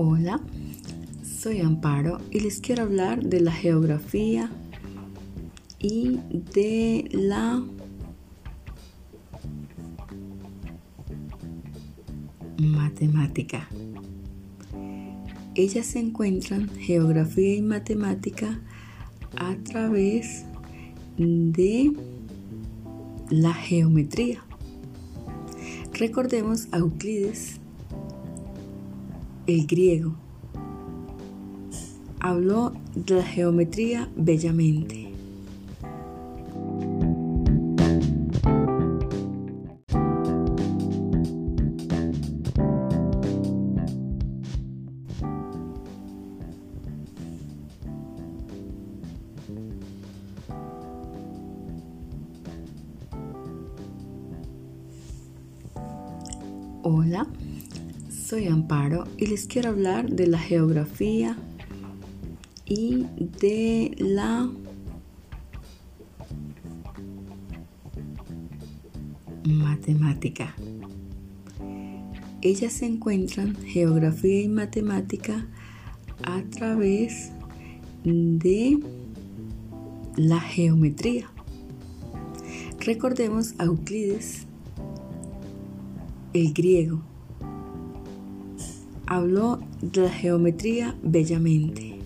Hola, soy Amparo y les quiero hablar de la geografía y de la matemática. Ellas se encuentran geografía y matemática a través de la geometría. Recordemos a Euclides, el griego. Habló de la geometría bellamente. Hola, soy Amparo y les quiero hablar de la geografía y de la matemática. Ellas se encuentran geografía y matemática a través de la geometría. Recordemos a Euclides, el griego. Habló de la geometría bellamente.